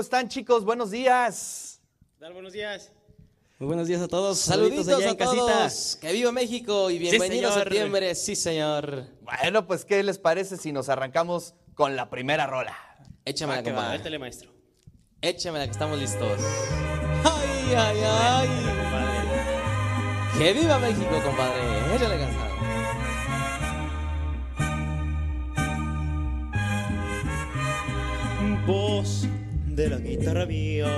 ¿Cómo están chicos? Buenos días. ¿Qué tal? Buenos días. Muy buenos días a todos. Saluditos Saluditos allá a en casita. todos. Que viva México y bienvenido a señor. septiembre. Sí, señor. Bueno, pues ¿qué les parece si nos arrancamos con la primera rola? Échamela, Ah, que va, compadre. métele, maestro. Échamela, que estamos listos. Ay, ay, ay. Compadre. Que viva México, compadre. Échale cansado. Voz de la guitarra mía.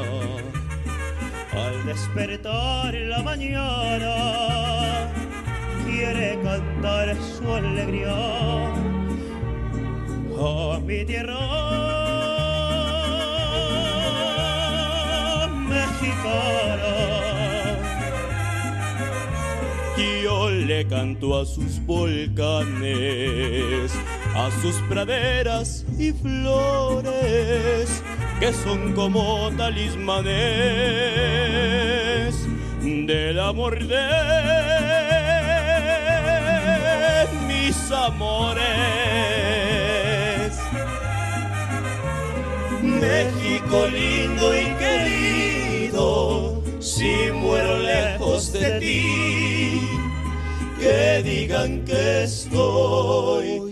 Al despertar en la mañana quiere cantar su alegría. A mi tierra mexicana. Yo le canto a sus volcanes, a sus praderas y flores, que son como talismanes del amor de mis amores. México lindo y querido, si muero lejos de ti, que digan que estoy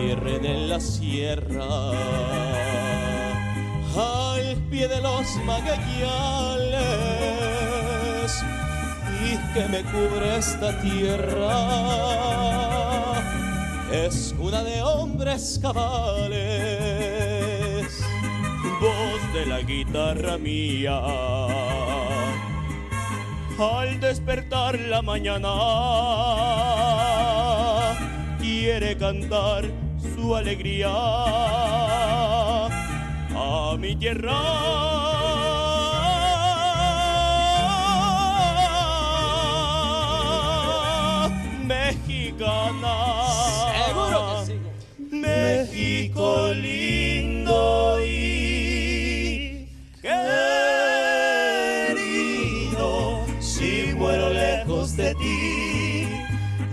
entierren en la sierra al pie de los magallanes y que me cubre esta tierra. Es una de hombres cabales voz de la guitarra mía. Al despertar la mañana quiere cantar su alegría a mi tierra mexicana. Seguro que sí. México lindo y querido, si muero lejos de ti,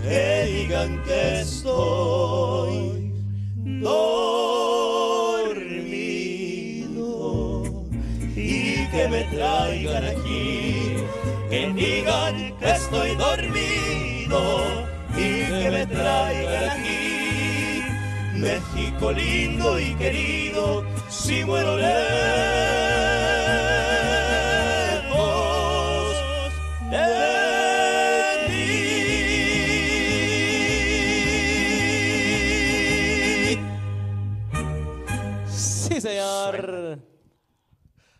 que digan que estoy digan que estoy dormido y que me traigan aquí. México lindo y querido, si muero lejos de ti. Sí, señor.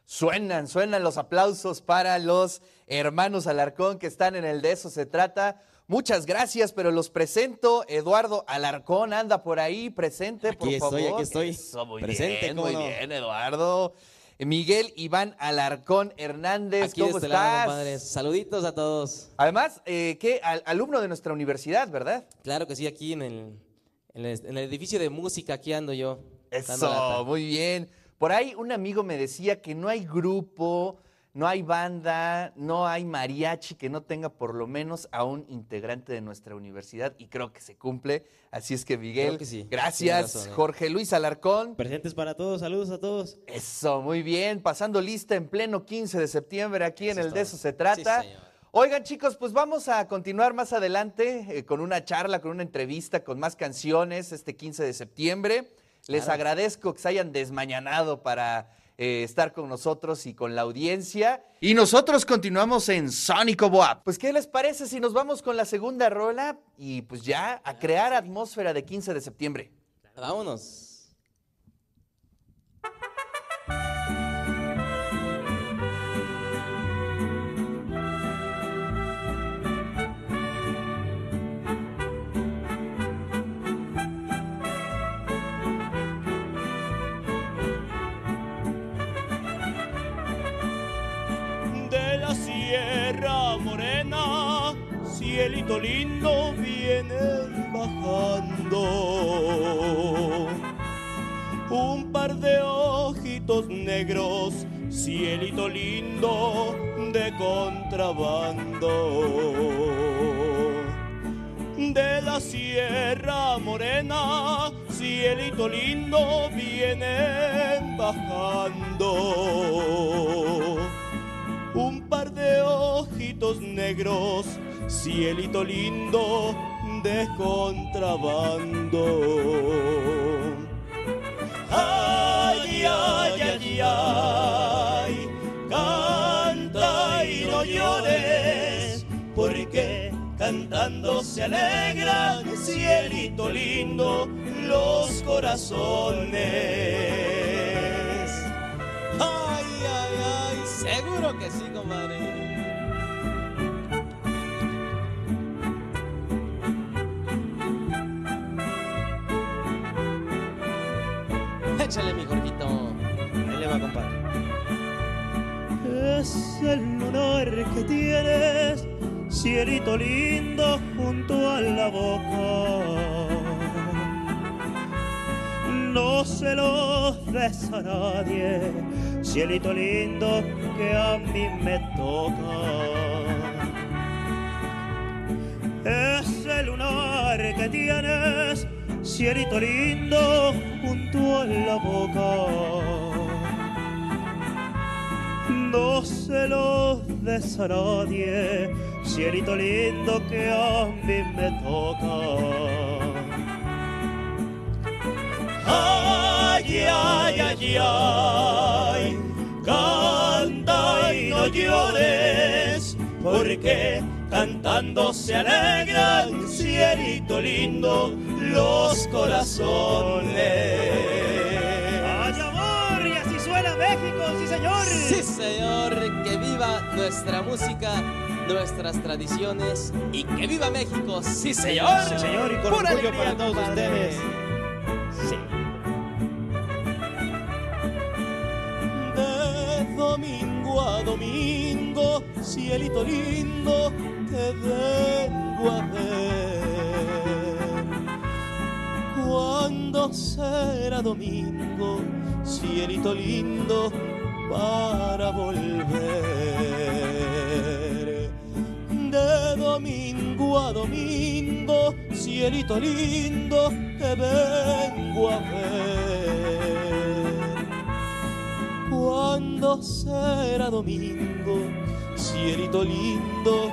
Suenan, suenan los aplausos para los hermanos Alarcón que están en el de eso se trata. Muchas gracias, pero los presento. Eduardo Alarcón anda por ahí, presente, por Aquí favor. estoy, aquí estoy. Eso, muy Presente, bien, ¿cómo muy no? bien, Eduardo. Miguel Iván Alarcón Hernández, Aquí ¿cómo este lado, estás? compadre. Saluditos a todos. Además, eh, ¿qué? Al- alumno de nuestra universidad, ¿verdad? Claro que sí, aquí en el, en el, en el edificio de música, aquí ando yo. Eso, muy bien. Por ahí un amigo me decía que no hay grupo, no hay banda, no hay mariachi que no tenga por lo menos a un integrante de nuestra universidad y creo que se cumple. Así es que Miguel, que sí. gracias. Razón, ¿eh? Jorge Luis Alarcón. Presentes para todos, saludos a todos. Eso, muy bien. Pasando lista en pleno 15 de septiembre aquí en el De eso se trata. Sí. Oigan chicos, pues vamos a continuar más adelante eh, con una charla, con una entrevista, con más canciones este 15 de septiembre. Les Claro. agradezco que se hayan desmañanado para eh, estar con nosotros y con la audiencia. Y nosotros continuamos en Sónico Boab. Pues, ¿qué les parece si nos vamos con la segunda rola y pues ya a crear atmósfera de 15 de septiembre? Vámonos. Cielito lindo, vienen bajando. Un par de ojitos negros, cielito lindo de contrabando. De la Sierra Morena, cielito lindo, vienen bajando un par de ojitos negros, cielito lindo de contrabando. Ay, ay, ay, ay, canta y no llores, porque cantando se alegran, cielito lindo, los corazones. Ay, ay, ay, seguro que sí, compadre. Échale, mi Jorgito. Ahí le va, compadre. Es el lunar que tienes, cielito lindo junto a la boca. No se lo des a nadie, cielito lindo que a mí me toca. Es el lunar que tienes, cielito lindo junto a la boca no se lo des a nadie, cielito lindo que a mí me toca. Ay, ay, ay, ay, canta y no llores, porque cantando se alegran, cielito lindo, los corazones. ¡Ay, amor! Y así suena México, sí, señor. Sí, señor, que viva nuestra música, nuestras tradiciones y que viva México. Sí, señor. Sí, señor, y con Pura orgullo alegría, para todos compadre. ustedes. Sí. De domingo a domingo, cielito lindo, te vengo a será domingo, cielito lindo, para volver. De domingo a domingo, cielito lindo, te vengo a ver. Cuando será domingo, cielito lindo,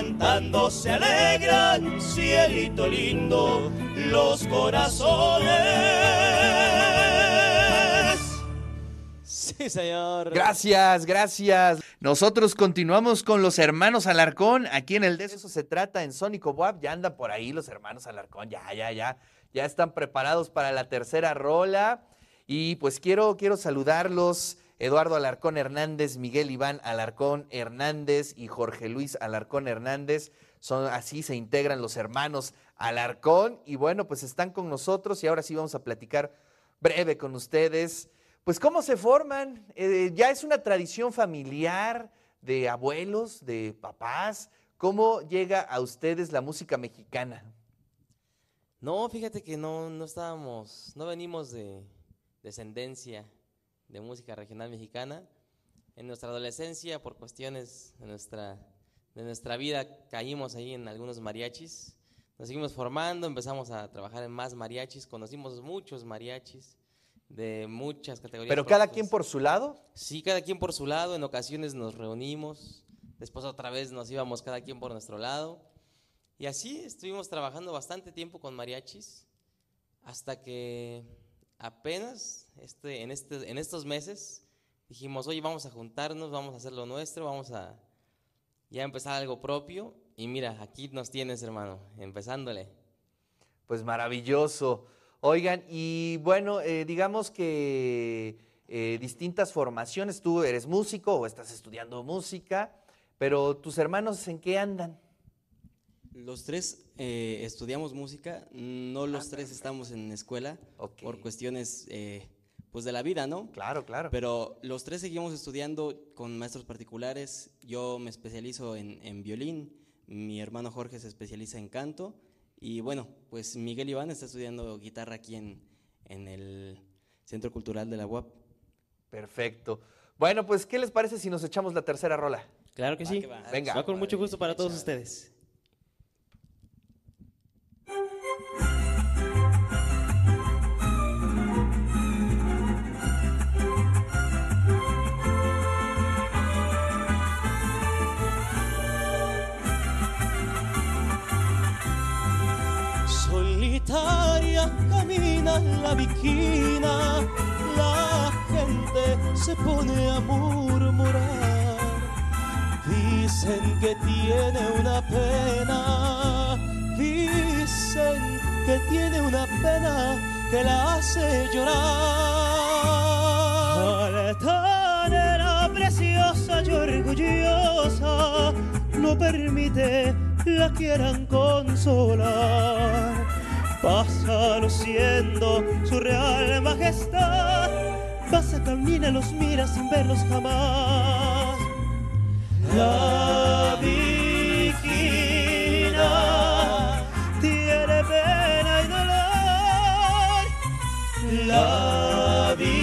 cantando se alegran, cielito lindo, los corazones. Sí, señor. Gracias, gracias. Nosotros continuamos con los hermanos Alarcón aquí en el de eso se trata en Sónico Boab. Ya andan por ahí los hermanos Alarcón, ya, ya, ya. Ya están preparados para la tercera rola. Y pues quiero, quiero saludarlos. Eduardo Alarcón Hernández, Miguel Iván Alarcón Hernández y Jorge Luis Alarcón Hernández. Son así se integran los hermanos Alarcón. Y bueno, pues están con nosotros y ahora sí vamos a platicar breve con ustedes. Pues cómo se forman. Eh, ya es una tradición familiar de abuelos, de papás. ¿Cómo llega a ustedes la música mexicana? No, fíjate que no, no estábamos, no venimos de descendencia de música regional mexicana. En nuestra adolescencia, por cuestiones de nuestra, de nuestra vida, caímos ahí en algunos mariachis. Nos seguimos formando, empezamos a trabajar en más mariachis, conocimos muchos mariachis de muchas categorías. Pero cada quien por su lado. Sí, cada quien por su lado, en ocasiones nos reunimos, después otra vez nos íbamos cada quien por nuestro lado. Y así estuvimos trabajando bastante tiempo con mariachis, hasta que apenas este, en, este, en estos meses dijimos, oye, vamos a juntarnos, vamos a hacer lo nuestro, vamos a ya empezar algo propio. Y mira, aquí nos tienes, hermano, empezándole. Pues maravilloso. Oigan, y bueno, eh, digamos que eh, distintas formaciones, tú eres músico o estás estudiando música, pero tus hermanos en qué andan? Los tres eh, estudiamos música, no los tres estamos en escuela por cuestiones eh, pues de la vida, ¿no? Claro, claro. Pero los tres seguimos estudiando con maestros particulares. Yo me especializo en, en violín, mi hermano Jorge se especializa en canto y bueno, pues Miguel Iván está estudiando guitarra aquí en, en el Centro Cultural de la UAP. Perfecto. Bueno, pues, ¿qué les parece si nos echamos la tercera rola? Claro que sí. que va. Venga. Va con mucho gusto para todos ustedes. La viquina, la gente se pone a murmurar. Dicen que tiene una pena, dicen que tiene una pena que la hace llorar. Altanera preciosa y orgullosa no permite la quieran consolar. Pasa luciendo su real majestad, pasa, camina, los mira sin verlos jamás. La viquina tiene pena y dolor. La viquina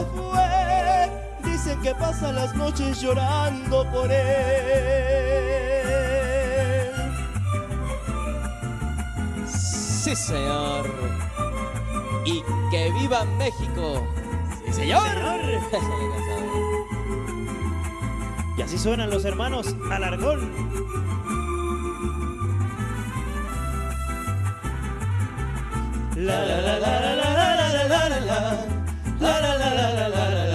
se fue. Dicen que pasa las noches llorando por él. Sí, señor. Y que viva México. Sí, señor. Y así suenan los hermanos Alargón. La la la la la la la la la la la la la la la la la la la la la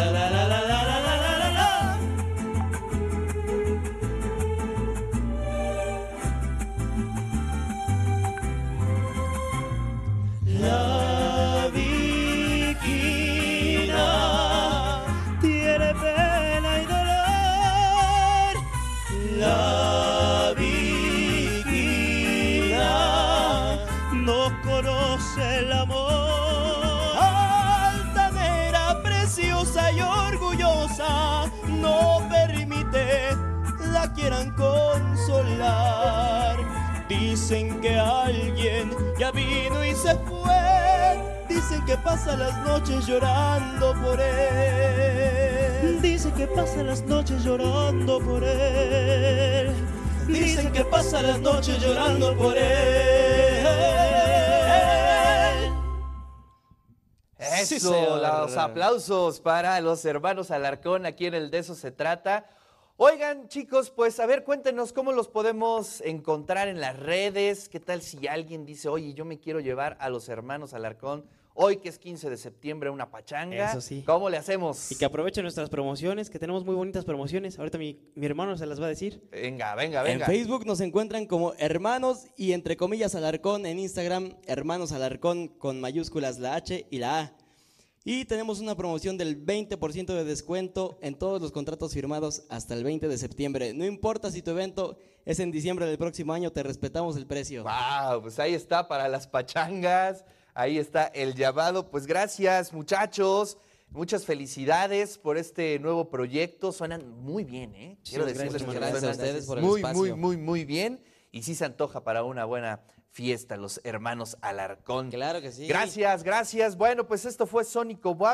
Dicen que alguien ya vino y se fue. Dicen que pasa las noches llorando por él. Dicen que pasa las noches llorando por él. Dicen que pasa las noches llorando por él. Eso, Sí, los aplausos para los hermanos Alarcón, aquí en el De Eso Se Trata. Oigan, chicos, pues a ver, cuéntenos cómo los podemos encontrar en las redes. ¿Qué tal si alguien dice, oye, yo me quiero llevar a los hermanos Alarcón hoy que es 15 de septiembre una pachanga? Eso sí. ¿Cómo le hacemos? Y que aprovechen nuestras promociones, que tenemos muy bonitas promociones. Ahorita mi, mi hermano se las va a decir. Venga, venga, En venga. Facebook nos encuentran como Hermanos y entre comillas Alarcón. En Instagram, Hermanos Alarcón con mayúsculas la H y la A. Y tenemos una promoción del 20% de descuento en todos los contratos firmados hasta el 20 de septiembre. No importa si tu evento es en diciembre del próximo año, te respetamos el precio. Wow, pues ahí está para las pachangas. Ahí está el llamado. Pues gracias, muchachos. Muchas felicidades por este nuevo proyecto. Suenan muy bien, ¿eh? Quiero decirles gracias, que gracias a ustedes por el muy, espacio. muy, muy, muy bien. Y sí se antoja para una buena fiesta, los hermanos Alarcón. Claro que sí. Gracias, gracias. Bueno, pues esto fue Sónico Boab.